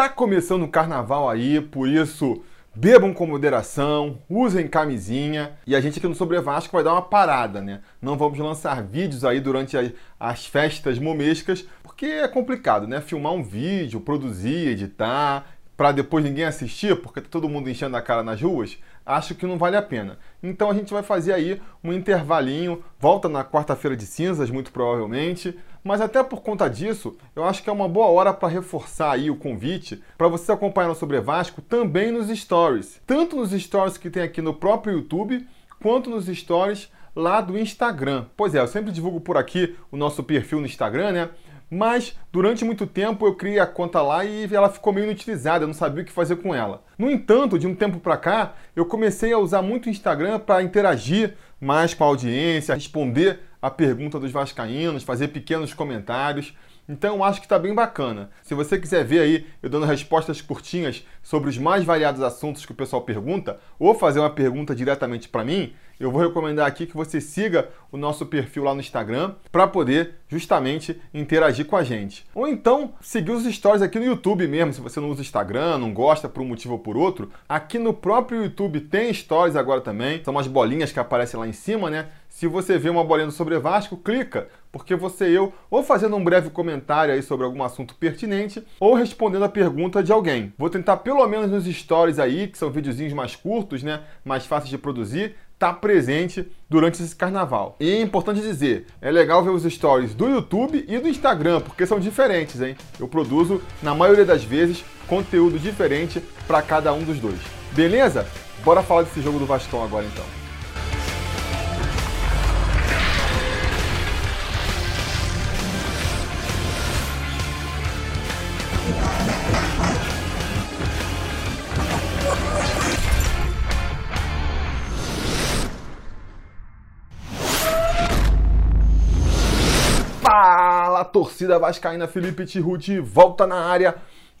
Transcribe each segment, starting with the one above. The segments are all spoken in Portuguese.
Tá começando o carnaval aí, por isso bebam com moderação, usem camisinha e a gente aqui no Sobre Vasco vai dar uma parada, né? Não vamos lançar vídeos aí durante as festas momescas, porque é complicado, né? Filmar um vídeo, produzir, editar, para depois ninguém assistir, porque tá todo mundo enchendo a cara nas ruas, acho que não vale a pena. Então a gente vai fazer aí um intervalinho, volta na quarta-feira de cinzas, muito provavelmente, mas até por conta disso, eu acho que é uma boa hora para reforçar aí o convite para você acompanhar no Sobre Vasco também nos stories. Tanto nos stories que tem aqui no próprio YouTube, quanto nos stories lá do Instagram. Pois é, eu sempre divulgo por aqui o nosso perfil no Instagram, né? Mas durante muito tempo eu criei a conta lá e ela ficou meio inutilizada, eu não sabia o que fazer com ela. No entanto, de um tempo para cá, eu comecei a usar muito o Instagram para interagir mais com a audiência, responder a pergunta dos vascaínos, fazer pequenos comentários. Então eu acho que está bem bacana. Se você quiser ver aí eu dando respostas curtinhas sobre os mais variados assuntos que o pessoal pergunta, ou fazer uma pergunta diretamente para mim, eu vou recomendar aqui que você siga o nosso perfil lá no Instagram para poder justamente interagir com a gente. Ou então seguir os stories aqui no YouTube mesmo, se você não usa Instagram, não gosta por um motivo ou por outro. Aqui no próprio YouTube tem stories agora também, são umas bolinhas que aparecem lá em cima, né? Se você vê uma bolinha sobre Vasco, clica, porque você e eu, ou fazendo um breve comentário aí sobre algum assunto pertinente, ou respondendo a pergunta de alguém. Vou tentar pelo menos nos stories aí, que são videozinhos mais curtos, né, mais fáceis de produzir, tá presente durante esse carnaval. E é importante dizer, é legal ver os stories do YouTube e do Instagram, porque são diferentes, hein? Eu produzo, na maioria das vezes, conteúdo diferente para cada um dos dois. Beleza? Bora falar desse jogo do Vascão agora então. Torcida vascaína, Felipe Tiruti volta na área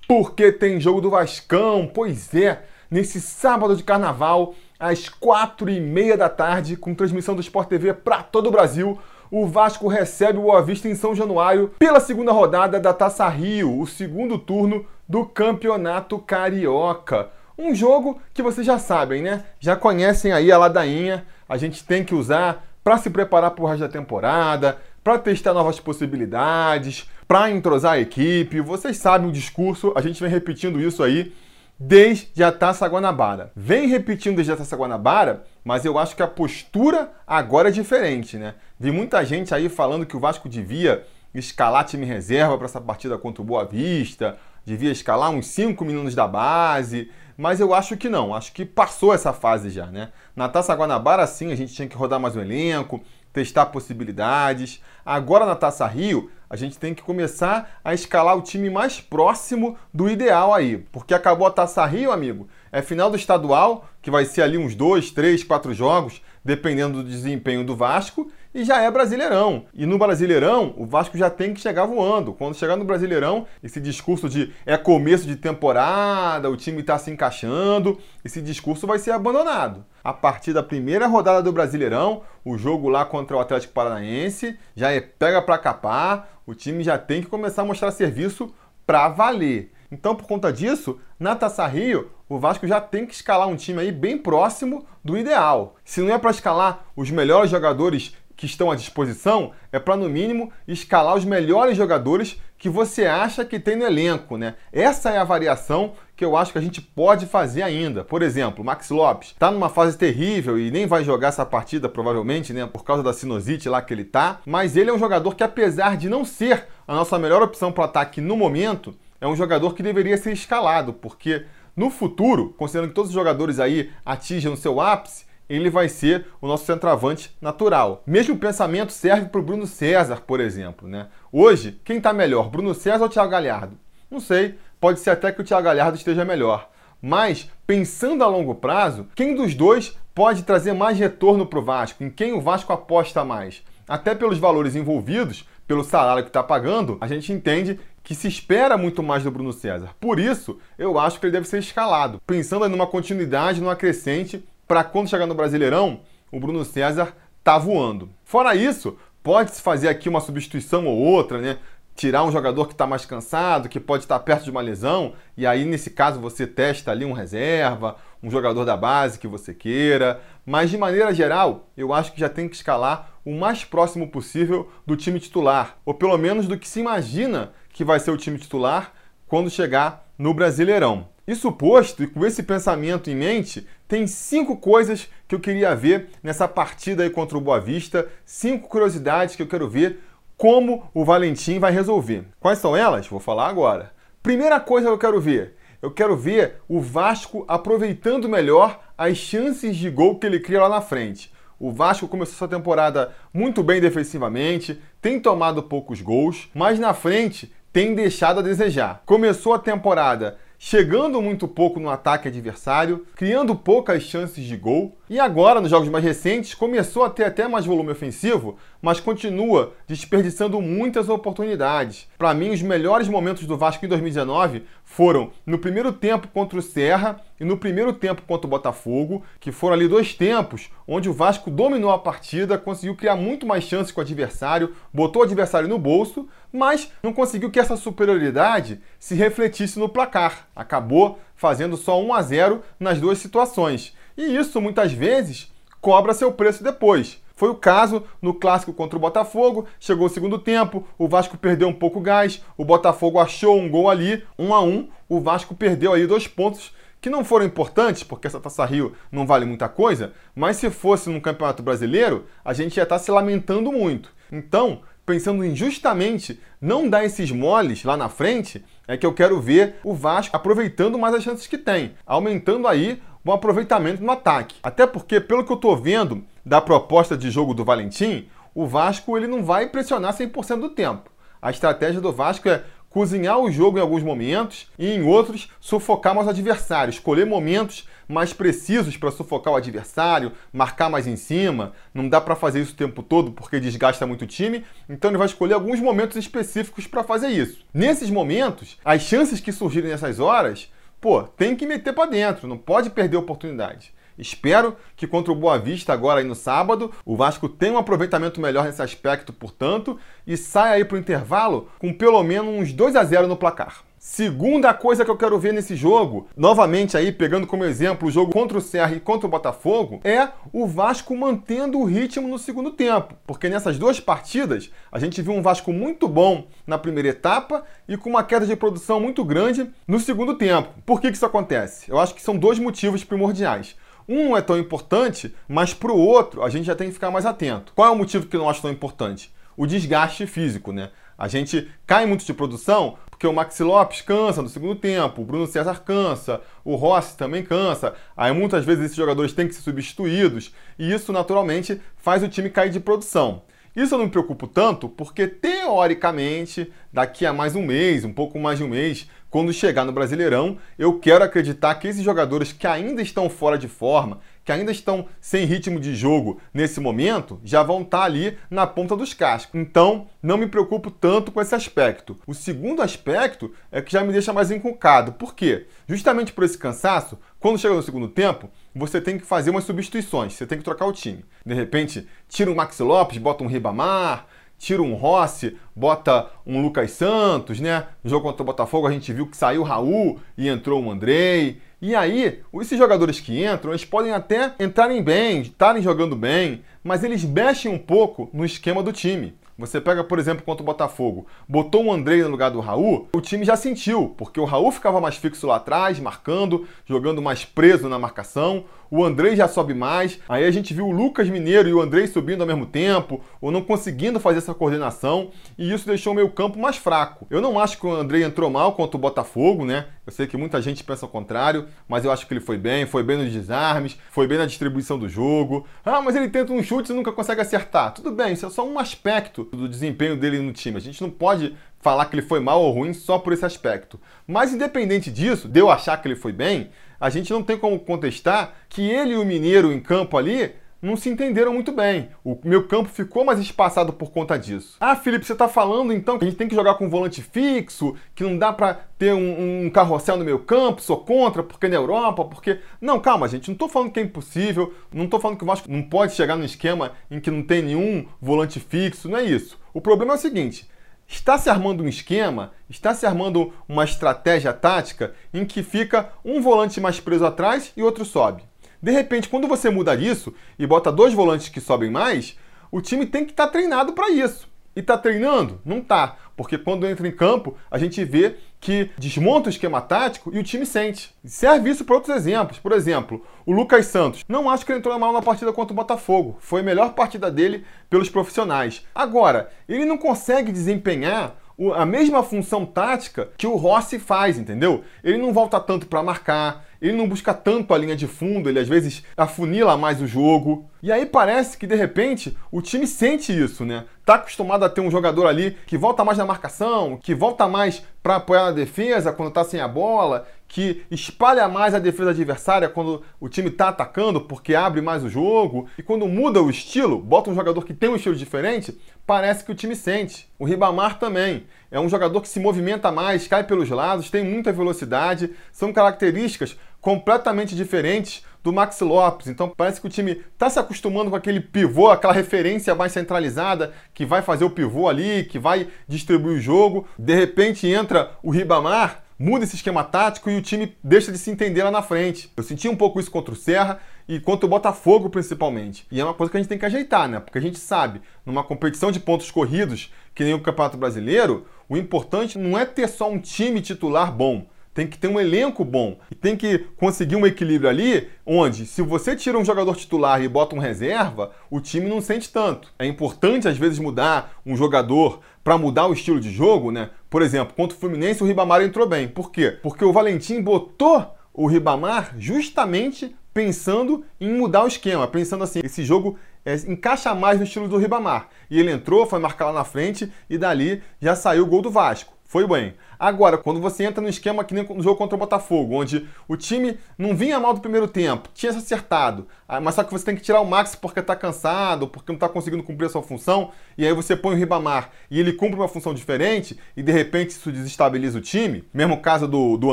porque tem jogo do Vascão. Pois é, nesse sábado de carnaval, às quatro e meia da tarde, com transmissão do Sport TV para todo o Brasil, o Vasco recebe o Boa Vista em São Januário pela segunda rodada da Taça Rio, o segundo turno do Campeonato Carioca. Um jogo que vocês já sabem, né? Já conhecem aí a ladainha. A gente tem que usar para se preparar para o resto da temporada, para testar novas possibilidades, para entrosar a equipe. Vocês sabem o discurso, a gente vem repetindo isso aí desde a Taça Guanabara. Vem repetindo desde a Taça Guanabara, mas eu acho que a postura agora é diferente, né? Vi muita gente aí falando que o Vasco devia escalar time reserva para essa partida contra o Boa Vista, devia escalar uns 5 meninos da base, mas eu acho que não, acho que passou essa fase já, né? Na Taça Guanabara, sim, a gente tinha que rodar mais o elenco, testar possibilidades. Agora na Taça Rio, a gente tem que começar a escalar o time mais próximo do ideal aí. Porque acabou a Taça Rio, amigo. É final do estadual, que vai ser ali uns dois, três, quatro jogos, dependendo do desempenho do Vasco e já é Brasileirão. E no Brasileirão, o Vasco já tem que chegar voando. Quando chegar no Brasileirão, esse discurso de é começo de temporada, o time está se encaixando, esse discurso vai ser abandonado. A partir da primeira rodada do Brasileirão, o jogo lá contra o Atlético Paranaense já é pega para capar, o time já tem que começar a mostrar serviço para valer. Então, por conta disso, na Taça Rio, o Vasco já tem que escalar um time aí bem próximo do ideal. Se não é para escalar os melhores jogadores que estão à disposição é para, no mínimo, escalar os melhores jogadores que você acha que tem no elenco, né? Essa é a variação que eu acho que a gente pode fazer ainda. Por exemplo, Max Lopes está numa fase terrível e nem vai jogar essa partida provavelmente, né, por causa da sinusite lá que ele tá, mas ele é um jogador que apesar de não ser a nossa melhor opção para ataque no momento, é um jogador que deveria ser escalado, porque no futuro, considerando que todos os jogadores aí atingem o seu ápice, ele vai ser o nosso centroavante natural. Mesmo pensamento serve para o Bruno César, por exemplo. Né? Hoje, quem está melhor, Bruno César ou Thiago Galhardo? Não sei, pode ser até que o Thiago Galhardo esteja melhor. Mas, pensando a longo prazo, quem dos dois pode trazer mais retorno para o Vasco? Em quem o Vasco aposta mais? Até pelos valores envolvidos, pelo salário que está pagando, a gente entende que se espera muito mais do Bruno César. Por isso, eu acho que ele deve ser escalado, pensando numa continuidade, numa crescente para quando chegar no Brasileirão, o Bruno César tá voando. Fora isso, pode-se fazer aqui uma substituição ou outra, né? tirar um jogador que está mais cansado, que pode estar perto de uma lesão, e aí nesse caso você testa ali um reserva, um jogador da base que você queira. Mas de maneira geral, eu acho que já tem que escalar o mais próximo possível do time titular, ou pelo menos do que se imagina que vai ser o time titular quando chegar no Brasileirão. Isso posto, e com esse pensamento em mente, tem cinco coisas que eu queria ver nessa partida aí contra o Boa Vista, cinco curiosidades que eu quero ver como o Valentim vai resolver. Quais são elas? Vou falar agora. Primeira coisa que eu quero ver, eu quero ver o Vasco aproveitando melhor as chances de gol que ele cria lá na frente. O Vasco começou essa temporada muito bem defensivamente, tem tomado poucos gols, mas na frente tem deixado a desejar. Começou a temporada chegando muito pouco no ataque adversário, criando poucas chances de gol, e agora, nos jogos mais recentes, começou a ter até mais volume ofensivo, mas continua desperdiçando muitas oportunidades. Para mim, os melhores momentos do Vasco em 2019 foram no primeiro tempo contra o Serra e no primeiro tempo contra o Botafogo, que foram ali dois tempos onde o Vasco dominou a partida, conseguiu criar muito mais chances com o adversário, botou o adversário no bolso, mas não conseguiu que essa superioridade se refletisse no placar. Acabou fazendo só 1 a 0 nas duas situações. E isso muitas vezes cobra seu preço depois. Foi o caso no clássico contra o Botafogo. Chegou o segundo tempo, o Vasco perdeu um pouco o gás, o Botafogo achou um gol ali, um a um. O Vasco perdeu aí dois pontos que não foram importantes, porque essa Taça Rio não vale muita coisa, mas se fosse no Campeonato Brasileiro, a gente ia estar se lamentando muito. Então, pensando em justamente não dar esses moles lá na frente, é que eu quero ver o Vasco aproveitando mais as chances que tem, aumentando aí o aproveitamento no ataque. Até porque, pelo que eu estou vendo da proposta de jogo do Valentim, o Vasco ele não vai pressionar 100% do tempo. A estratégia do Vasco é cozinhar o jogo em alguns momentos e em outros sufocar mais o adversário, escolher momentos mais precisos para sufocar o adversário, marcar mais em cima. Não dá para fazer isso o tempo todo porque desgasta muito o time, então ele vai escolher alguns momentos específicos para fazer isso. Nesses momentos, as chances que surgirem nessas horas pô, tem que meter para dentro, não pode perder a oportunidade. Espero que contra o Boa Vista, agora aí no sábado, o Vasco tenha um aproveitamento melhor nesse aspecto, portanto, e saia aí para o intervalo com pelo menos uns 2 a 0 no placar. Segunda coisa que eu quero ver nesse jogo, novamente aí pegando como exemplo o jogo contra o Serra e contra o Botafogo, é o Vasco mantendo o ritmo no segundo tempo. Porque nessas duas partidas a gente viu um Vasco muito bom na primeira etapa e com uma queda de produção muito grande no segundo tempo. Por que, que isso acontece? Eu acho que são dois motivos primordiais. Um não é tão importante, mas para o outro a gente já tem que ficar mais atento. Qual é o motivo que eu não acho tão importante? O desgaste físico, né? A gente cai muito de produção porque o Maxi Lopes cansa no segundo tempo, o Bruno César cansa, o Rossi também cansa. Aí muitas vezes esses jogadores têm que ser substituídos e isso naturalmente faz o time cair de produção. Isso eu não me preocupo tanto porque, teoricamente, daqui a mais um mês, um pouco mais de um mês, quando chegar no Brasileirão, eu quero acreditar que esses jogadores que ainda estão fora de forma, que ainda estão sem ritmo de jogo nesse momento, já vão estar ali na ponta dos cascos. Então, não me preocupo tanto com esse aspecto. O segundo aspecto é que já me deixa mais encucado. Por quê? Justamente por esse cansaço, quando chega no segundo tempo, você tem que fazer umas substituições, você tem que trocar o time. De repente, tira um Maxi Lopes, bota um Ribamar, tira um Rossi, bota um Lucas Santos, né? No jogo contra o Botafogo a gente viu que saiu o Raul e entrou o Andrei. E aí, esses jogadores que entram, eles podem até entrarem bem, estarem jogando bem, mas eles mexem um pouco no esquema do time. Você pega, por exemplo, contra o Botafogo, botou o Andrei no lugar do Raul, o time já sentiu, porque o Raul ficava mais fixo lá atrás, marcando, jogando mais preso na marcação, o Andrei já sobe mais, aí a gente viu o Lucas Mineiro e o Andrei subindo ao mesmo tempo, ou não conseguindo fazer essa coordenação, e isso deixou o meio campo mais fraco. Eu não acho que o Andrei entrou mal contra o Botafogo, né? Eu sei que muita gente pensa o contrário, mas eu acho que ele foi bem, foi bem nos desarmes, foi bem na distribuição do jogo. Ah, mas ele tenta um chute e nunca consegue acertar. Tudo bem, isso é só um aspecto do desempenho dele no time. A gente não pode falar que ele foi mal ou ruim só por esse aspecto. Mas independente disso, de eu achar que ele foi bem, a gente não tem como contestar que ele e o Mineiro em campo ali não se entenderam muito bem. O meu campo ficou mais espaçado por conta disso. Ah, Felipe, você está falando então que a gente tem que jogar com volante fixo, que não dá para ter um, um, carrossel no meu campo, sou contra, porque na Europa, porque. Não, calma, gente, não estou falando que é impossível, não estou falando que o Vasco não pode chegar num esquema em que não tem nenhum volante fixo, não é isso. O problema é o seguinte: está se armando um esquema, está se armando uma estratégia tática em que fica um volante mais preso atrás e outro sobe. De repente, quando você muda isso e bota dois volantes que sobem mais, o time tem que estar tá treinado para isso. E está treinando? Não está. Porque quando entra em campo, a gente vê que desmonta o esquema tático e o time sente. Serve isso para outros exemplos. Por exemplo, o Lucas Santos. Não acho que ele entrou mal na partida contra o Botafogo. Foi a melhor partida dele pelos profissionais. Agora, ele não consegue desempenhar a mesma função tática que o Rossi faz, entendeu? Ele não volta tanto para marcar, ele não busca tanto a linha de fundo, ele às vezes afunila mais o jogo. E aí parece que de repente o time sente isso, né? Tá acostumado a ter um jogador ali que volta mais na marcação, que volta mais para apoiar na defesa quando tá sem a bola, que espalha mais a defesa adversária quando o time tá atacando porque abre mais o jogo. E quando muda o estilo, bota um jogador que tem um estilo diferente, parece que o time sente. O Ribamar também. É um jogador que se movimenta mais, cai pelos lados, tem muita velocidade, são características completamente diferentes do Maxi Lopes. Então parece que o time está se acostumando com aquele pivô, aquela referência mais centralizada que vai fazer o pivô ali, que vai distribuir o jogo. De repente entra o Ribamar, muda esse esquema tático e o time deixa de se entender lá na frente. Eu senti um pouco isso contra o Serra e contra o Botafogo principalmente. E é uma coisa que a gente tem que ajeitar, né? Porque a gente sabe, numa competição de pontos corridos, que nem o Campeonato Brasileiro, o importante não é ter só um time titular bom tem que ter um elenco bom e tem que conseguir um equilíbrio ali onde, se você tira um jogador titular e bota um reserva, o time não sente tanto. É importante às vezes mudar um jogador para mudar o estilo de jogo, né? Por exemplo, contra o Fluminense o Ribamar entrou bem. Por quê? Porque o Valentim botou o Ribamar justamente pensando em mudar o esquema, pensando assim, esse jogo é, encaixa mais no estilo do Ribamar. E ele entrou, foi marcar lá na frente e dali já saiu o gol do Vasco. Foi bem. Agora, quando você entra no esquema que nem no jogo contra o Botafogo, onde o time não vinha mal do primeiro tempo, tinha se acertado, ah, mas só que você tem que tirar o Max porque está cansado, porque não está conseguindo cumprir a sua função, e aí você põe o Ribamar e ele cumpre uma função diferente, e de repente isso desestabiliza o time. Mesmo caso do, do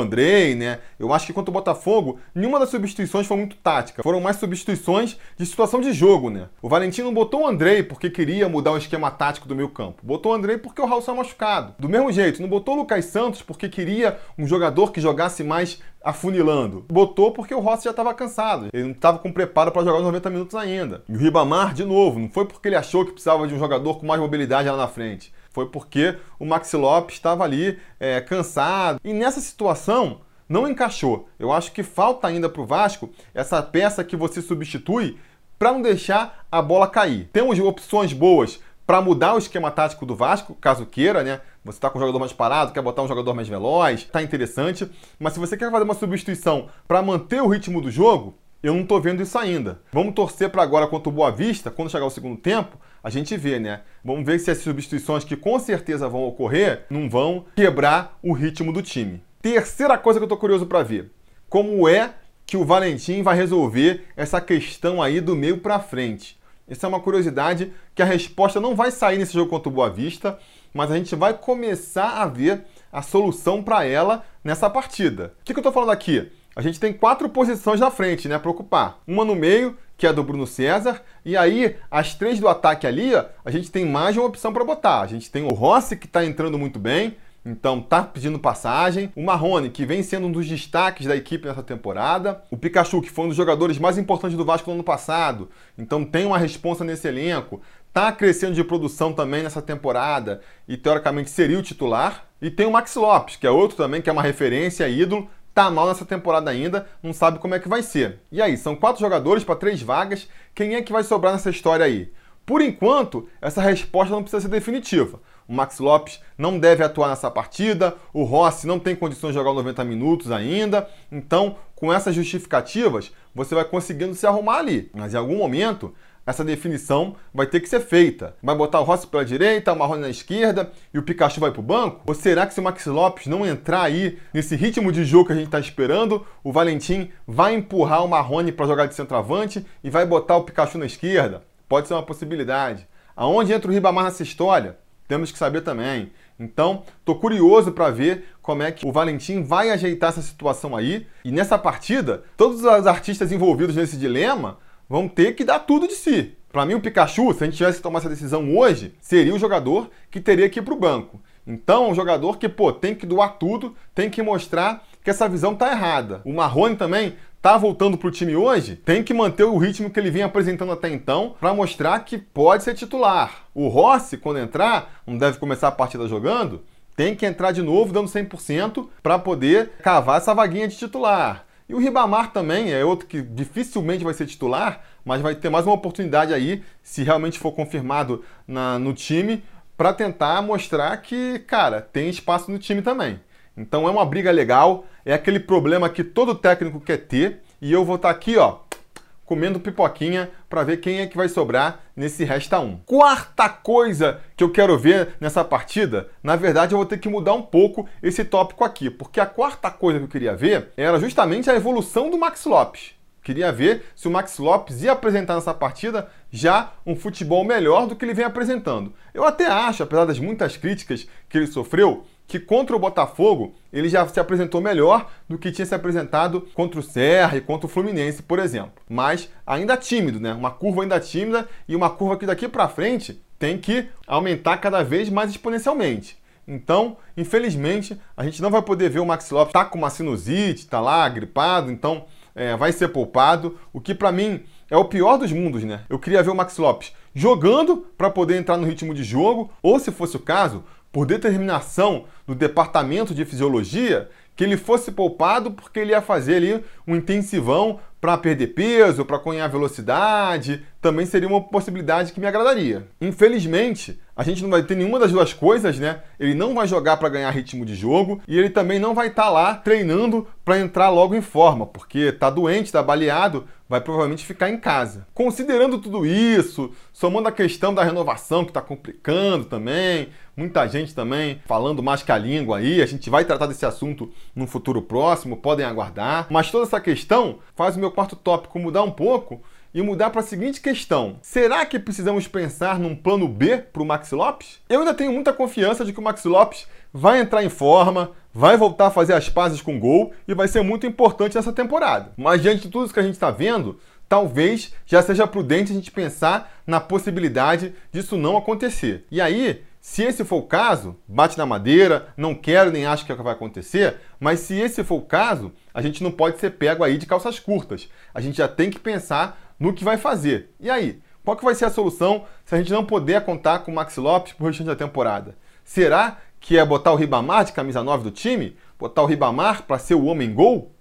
Andrei, né? Eu acho que contra o Botafogo, nenhuma das substituições foi muito tática. Foram mais substituições de situação de jogo, né? O Valentim não botou o Andrei porque queria mudar o esquema tático do meio campo. Botou o Andrei porque o Raul saiu machucado. Do mesmo jeito, não botou o Lucas Santos porque queria um jogador que jogasse mais afunilando. Botou porque o Rossi já estava cansado. Ele não estava com preparo para jogar os 90 minutos ainda. E o Ribamar, de novo, não foi porque ele achou que precisava de um jogador com mais mobilidade lá na frente. Foi porque o Maxi Lopes estava ali é, cansado. E nessa situação, não encaixou. Eu acho que falta ainda para o Vasco essa peça que você substitui para não deixar a bola cair. Temos opções boas para mudar o esquema tático do Vasco, caso queira, né? Você está com um jogador mais parado, quer botar um jogador mais veloz, tá interessante. Mas se você quer fazer uma substituição para manter o ritmo do jogo, eu não estou vendo isso ainda. Vamos torcer para agora contra o Boa Vista, quando chegar o segundo tempo, a gente vê, né? Vamos ver se as substituições que com certeza vão ocorrer não vão quebrar o ritmo do time. Terceira coisa que eu estou curioso para ver: como é que o Valentim vai resolver essa questão aí do meio para frente? Essa é uma curiosidade que a resposta não vai sair nesse jogo contra o Boa Vista, mas a gente vai começar a ver a solução para ela nessa partida. O que, que eu estou falando aqui? A gente tem quatro posições na frente, né, para ocupar. Uma no meio, que é do Bruno César, e aí as três do ataque ali, a gente tem mais uma opção para botar. A gente tem o Rossi, que está entrando muito bem, então tá pedindo passagem. O Marrone, que vem sendo um dos destaques da equipe nessa temporada. O Pikachu, que foi um dos jogadores mais importantes do Vasco no ano passado. Então tem uma responsa nesse elenco. Tá crescendo de produção também nessa temporada e teoricamente seria o titular. E tem o Max Lopes, que é outro também que é uma referência, ídolo. Tá mal nessa temporada ainda, não sabe como é que vai ser. E aí, são quatro jogadores para três vagas. Quem é que vai sobrar nessa história aí? Por enquanto, essa resposta não precisa ser definitiva. O Max Lopes não deve atuar nessa partida, o Rossi não tem condições de jogar 90 minutos ainda. Então, com essas justificativas, você vai conseguindo se arrumar ali. Mas em algum momento, essa definição vai ter que ser feita. Vai botar o Rossi pela direita, o Marrone na esquerda e o Pikachu vai para o banco? Ou será que se o Max Lopes não entrar aí nesse ritmo de jogo que a gente está esperando, o Valentim vai empurrar o Marrone para jogar de centroavante e vai botar o Pikachu na esquerda? Pode ser uma possibilidade. Aonde entra o Ribamar nessa história? Temos que saber também. Então, tô curioso para ver como é que o Valentim vai ajeitar essa situação aí. E nessa partida, todos os artistas envolvidos nesse dilema vão ter que dar tudo de si. Para mim, o Pikachu, se a gente tivesse que tomar essa decisão hoje, seria o jogador que teria que ir para o banco. Então, é um jogador que, pô, tem que doar tudo, tem que mostrar que essa visão tá errada. O Marrone também tá voltando pro time hoje, tem que manter o ritmo que ele vinha apresentando até então para mostrar que pode ser titular. O Rossi, quando entrar, não deve começar a partida jogando, tem que entrar de novo dando 100% para poder cavar essa vaguinha de titular. E o Ribamar também é outro que dificilmente vai ser titular, mas vai ter mais uma oportunidade aí, se realmente for confirmado na, no time, para tentar mostrar que, cara, tem espaço no time também. Então é uma briga legal, é aquele problema que todo técnico quer ter, e eu vou estar tá aqui, ó, comendo pipoquinha para ver quem é que vai sobrar nesse resta 1. Quarta coisa que eu quero ver nessa partida, na verdade eu vou ter que mudar um pouco esse tópico aqui, porque a quarta coisa que eu queria ver era justamente a evolução do Max Lopes. Queria ver se o Max Lopes ia apresentar nessa partida já um futebol melhor do que ele vem apresentando. Eu até acho, apesar das muitas críticas que ele sofreu, que contra o Botafogo ele já se apresentou melhor do que tinha se apresentado contra o Serra e contra o Fluminense, por exemplo. Mas ainda tímido, né? Uma curva ainda tímida e uma curva que daqui para frente tem que aumentar cada vez mais exponencialmente. Então, infelizmente, a gente não vai poder ver o Max Lopes tá com uma sinusite, tá lá gripado, então é, vai ser poupado, o que para mim é o pior dos mundos, né? Eu queria ver o Max Lopes jogando para poder entrar no ritmo de jogo, ou se fosse o caso, por determinação do departamento de fisiologia, que ele fosse poupado porque ele ia fazer ali um intensivão para perder peso, para cunhar velocidade, também seria uma possibilidade que me agradaria. Infelizmente, a gente não vai ter nenhuma das duas coisas, né? Ele não vai jogar para ganhar ritmo de jogo e ele também não vai estar tá lá treinando para entrar logo em forma, porque está doente, está baleado, vai provavelmente ficar em casa. Considerando tudo isso, somando a questão da renovação que está complicando também, muita gente também falando mais que a língua aí, a gente vai tratar desse assunto no futuro próximo, podem aguardar. Mas toda essa questão faz o meu quarto tópico mudar um pouco e mudar para a seguinte questão: será que precisamos pensar num plano B para o Max Lopes? Eu ainda tenho muita confiança de que o Max Lopes vai entrar em forma, vai voltar a fazer as pazes com gol e vai ser muito importante nessa temporada. Mas diante de tudo isso que a gente está vendo, talvez já seja prudente a gente pensar na possibilidade disso não acontecer. E aí, se esse for o caso, bate na madeira, não quero nem acho que é o que vai acontecer, mas se esse for o caso, a gente não pode ser pego aí de calças curtas. A gente já tem que pensar no que vai fazer. E aí, qual que vai ser a solução se a gente não puder contar com o Maxi Lopes pro restante da temporada? Será que é botar o Ribamar de camisa 9 do time? Botar o Ribamar para ser o homem gol?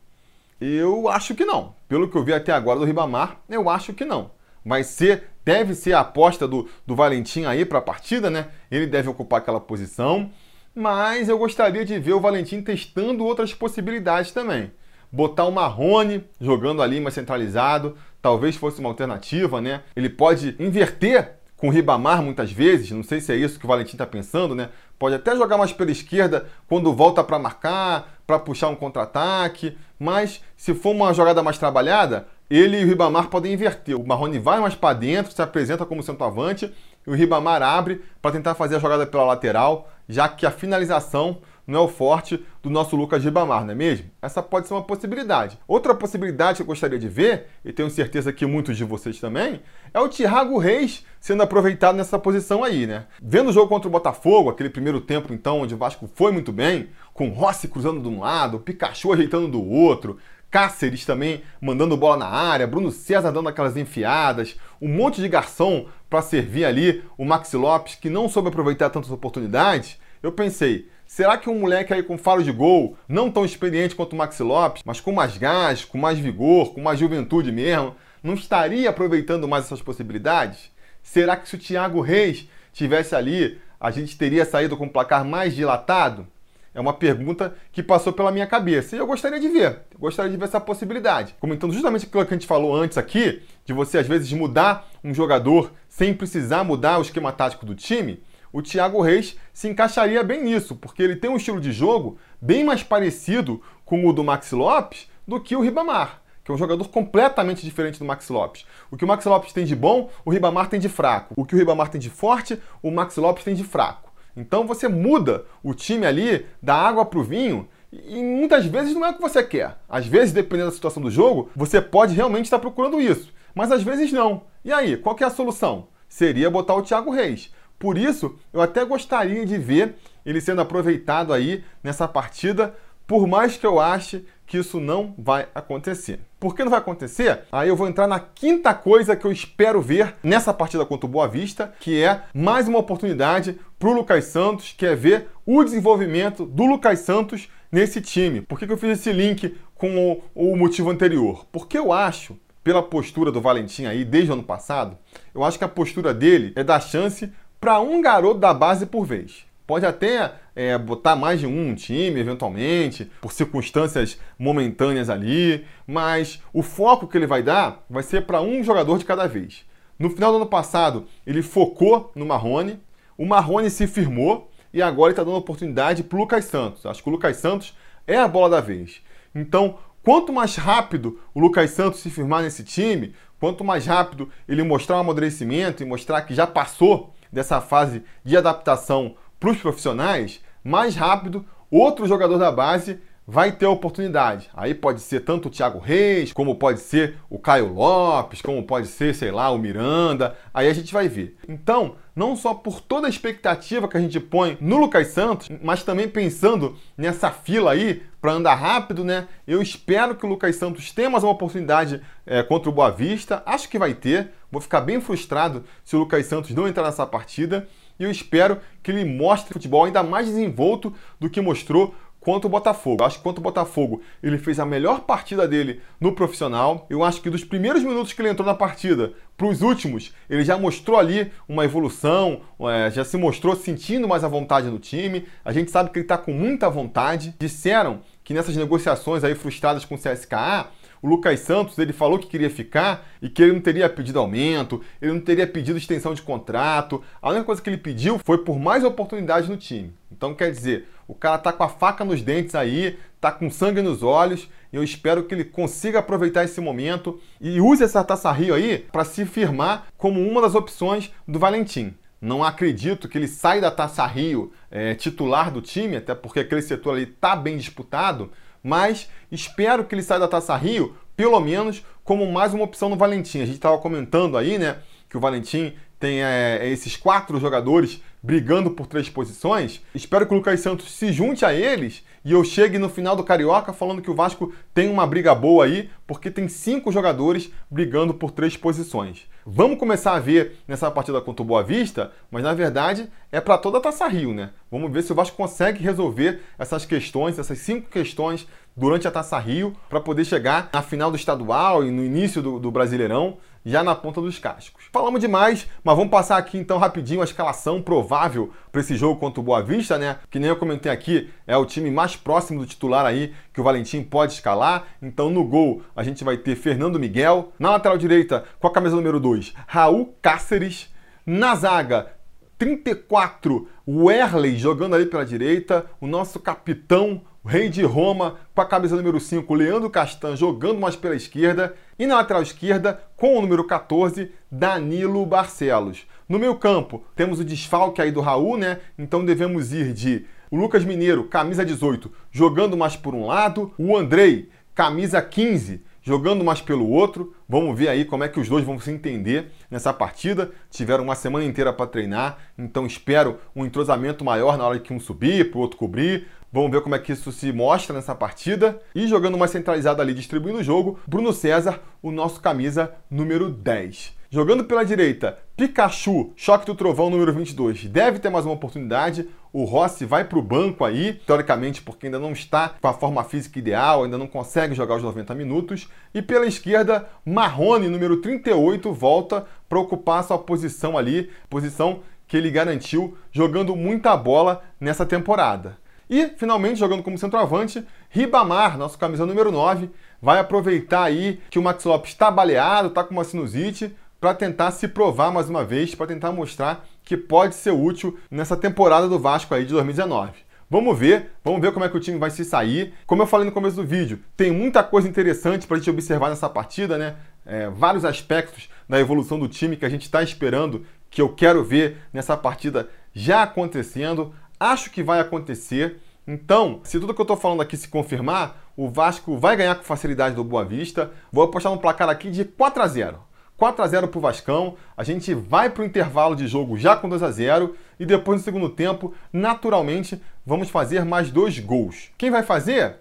Eu acho que não. Pelo que eu vi até agora do Ribamar, eu acho que não. Vai ser, deve ser a aposta do, do Valentim aí para a partida, né? Ele deve ocupar aquela posição. Mas eu gostaria de ver o Valentim testando outras possibilidades também. Botar o Marrone jogando ali mais centralizado, talvez fosse uma alternativa, né? Ele pode inverter com o Ribamar muitas vezes, não sei se é isso que o Valentim está pensando, né? Pode até jogar mais pela esquerda quando volta para marcar, para puxar um contra-ataque, mas se for uma jogada mais trabalhada, ele e o Ribamar podem inverter. O Marrone vai mais para dentro, se apresenta como centroavante e o Ribamar abre para tentar fazer a jogada pela lateral, já que a finalização não é o forte do nosso Lucas Ribamar, não é mesmo? Essa pode ser uma possibilidade. Outra possibilidade que eu gostaria de ver, e tenho certeza que muitos de vocês também, é o Thiago Reis sendo aproveitado nessa posição aí, né? Vendo o jogo contra o Botafogo, aquele primeiro tempo então, onde o Vasco foi muito bem, com Rossi cruzando de um lado, Pikachu ajeitando do outro, Cáceres também mandando bola na área, Bruno César dando aquelas enfiadas, um monte de garçom para servir ali o Maxi Lopes, que não soube aproveitar tantas oportunidades. Eu pensei, Será que um moleque aí com faro de gol, não tão experiente quanto o Maxi Lopes, mas com mais gás, com mais vigor, com mais juventude mesmo, não estaria aproveitando mais essas possibilidades? Será que se o Thiago Reis tivesse ali, a gente teria saído com um placar mais dilatado? É uma pergunta que passou pela minha cabeça e eu gostaria de ver. Eu gostaria de ver essa possibilidade. Comentando justamente aquilo que a gente falou antes aqui, de você às vezes mudar um jogador sem precisar mudar o esquema tático do time, o Thiago Reis se encaixaria bem nisso, porque ele tem um estilo de jogo bem mais parecido com o do Max Lopes do que o Ribamar, que é um jogador completamente diferente do Max Lopes. O que o Max Lopes tem de bom, o Ribamar tem de fraco. O que o Ribamar tem de forte, o Max Lopes tem de fraco. Então você muda o time ali da água para o vinho e muitas vezes não é o que você quer. Às vezes, dependendo da situação do jogo, você pode realmente estar procurando isso, mas às vezes não. E aí, qual é a solução? Seria botar o Thiago Reis. Por isso, eu até gostaria de ver ele sendo aproveitado aí nessa partida, por mais que eu ache que isso não vai acontecer. Por que não vai acontecer? Aí eu vou entrar na quinta coisa que eu espero ver nessa partida contra o Boa Vista, que é mais uma oportunidade para o Lucas Santos, que é ver o desenvolvimento do Lucas Santos nesse time. Por que, que eu fiz esse link com o, o motivo anterior? Porque eu acho, pela postura do Valentim aí desde o ano passado, eu acho que a postura dele é dar chance para um garoto da base por vez. Pode até é, botar mais de um time, eventualmente, por circunstâncias momentâneas ali, mas o foco que ele vai dar vai ser para um jogador de cada vez. No final do ano passado, ele focou no Marrone, o Marrone se firmou e agora está dando oportunidade para o Lucas Santos. Acho que o Lucas Santos é a bola da vez. Então, quanto mais rápido o Lucas Santos se firmar nesse time, quanto mais rápido ele mostrar um amadurecimento e mostrar que já passou dessa fase de adaptação para os profissionais, mais rápido outro jogador da base vai ter oportunidade. Aí pode ser tanto o Thiago Reis, como pode ser o Caio Lopes, como pode ser, sei lá, o Miranda. Aí a gente vai ver. Então, não só por toda a expectativa que a gente põe no Lucas Santos, mas também pensando nessa fila aí para andar rápido, né? Eu espero que o Lucas Santos tenha mais uma oportunidade é, contra o Boa Vista. Acho que vai ter. Vou ficar bem frustrado se o Lucas Santos não entrar nessa partida e eu espero que ele mostre futebol ainda mais desenvolto do que mostrou contra o Botafogo. Eu acho que contra o Botafogo ele fez a melhor partida dele no profissional. Eu acho que dos primeiros minutos que ele entrou na partida para os últimos, ele já mostrou ali uma evolução, é, já se mostrou sentindo mais a vontade no time. A gente sabe que ele está com muita vontade. Disseram que nessas negociações aí frustradas com o CSKA, o Lucas Santos ele falou que queria ficar e que ele não teria pedido aumento, ele não teria pedido extensão de contrato. A única coisa que ele pediu foi por mais oportunidades no time. Então quer dizer, o cara tá com a faca nos dentes aí, tá com sangue nos olhos. E eu espero que ele consiga aproveitar esse momento e use essa Taça Rio aí para se firmar como uma das opções do Valentim. Não acredito que ele saia da Taça Rio é, titular do time, até porque aquele setor ali está bem disputado, mas espero que ele saia da Taça Rio, pelo menos, como mais uma opção no Valentim. A gente estava comentando aí, né, que o Valentim tem é, esses quatro jogadores brigando por três posições. Espero que o Lucas Santos se junte a eles e eu chegue no final do Carioca falando que o Vasco tem uma briga boa aí, porque tem cinco jogadores brigando por três posições. Vamos começar a ver nessa partida contra o Boa Vista, mas na verdade é para toda a Taça Rio, né? Vamos ver se o Vasco consegue resolver essas questões, essas cinco questões durante a Taça Rio, para poder chegar na final do estadual e no início do, do Brasileirão já na ponta dos cascos. Falamos demais, mas vamos passar aqui então rapidinho a escalação provável para esse jogo contra o Boa Vista, né? Que nem eu comentei aqui, é o time mais próximo do titular aí que o Valentim pode escalar. Então no gol a gente vai ter Fernando Miguel, na lateral direita com a camisa número 2, Raul Cáceres, na zaga 34, o Erley jogando ali pela direita, o nosso capitão o rei de Roma com a camisa número 5, Leandro Castan, jogando mais pela esquerda. E na lateral esquerda, com o número 14, Danilo Barcelos. No meio campo, temos o desfalque aí do Raul, né? Então devemos ir de o Lucas Mineiro, camisa 18, jogando mais por um lado. O Andrei, camisa 15, jogando mais pelo outro. Vamos ver aí como é que os dois vão se entender nessa partida. Tiveram uma semana inteira para treinar, então espero um entrosamento maior na hora que um subir, para o outro cobrir. Vamos ver como é que isso se mostra nessa partida. E jogando mais centralizado ali, distribuindo o jogo, Bruno César, o nosso camisa número 10. Jogando pela direita, Pikachu, choque do trovão número 22, deve ter mais uma oportunidade. O Rossi vai para o banco aí, teoricamente porque ainda não está com a forma física ideal, ainda não consegue jogar os 90 minutos. E pela esquerda, Marrone, número 38, volta para ocupar sua posição ali, posição que ele garantiu jogando muita bola nessa temporada. E, finalmente, jogando como centroavante, Ribamar, nosso camisa número 9, vai aproveitar aí que o Max Lopes está baleado, está com uma sinusite, para tentar se provar mais uma vez, para tentar mostrar que pode ser útil nessa temporada do Vasco aí de 2019. Vamos ver, vamos ver como é que o time vai se sair. Como eu falei no começo do vídeo, tem muita coisa interessante para a gente observar nessa partida, né? É, vários aspectos da evolução do time que a gente está esperando, que eu quero ver nessa partida já acontecendo. Acho que vai acontecer. Então, se tudo que eu estou falando aqui se confirmar, o Vasco vai ganhar com facilidade do Boa Vista. Vou apostar no placar aqui de 4 a 0. 4 a 0 para o Vascão. A gente vai para o intervalo de jogo já com 2 a 0 e depois no segundo tempo, naturalmente, vamos fazer mais dois gols. Quem vai fazer?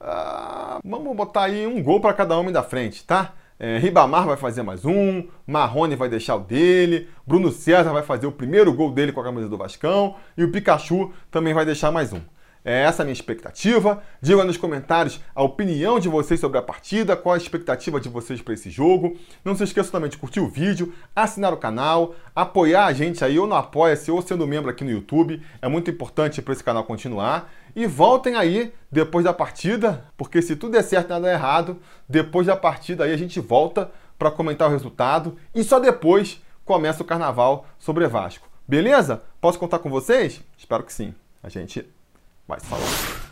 Ah, vamos botar aí um gol para cada homem da frente, tá? É, Ribamar vai fazer mais um, Marrone vai deixar o dele, Bruno César vai fazer o primeiro gol dele com a camisa do Vascão e o Pikachu também vai deixar mais um. É essa a minha expectativa. Diga nos comentários a opinião de vocês sobre a partida, qual a expectativa de vocês para esse jogo. Não se esqueça também de curtir o vídeo, assinar o canal, apoiar a gente aí ou no Apoia-se ou sendo membro aqui no YouTube. É muito importante para esse canal continuar. E voltem aí depois da partida, porque se tudo der certo e nada der errado, depois da partida aí a gente volta para comentar o resultado e só depois começa o carnaval sobre Vasco. Beleza? Posso contar com vocês? Espero que sim. A gente Vai, falou.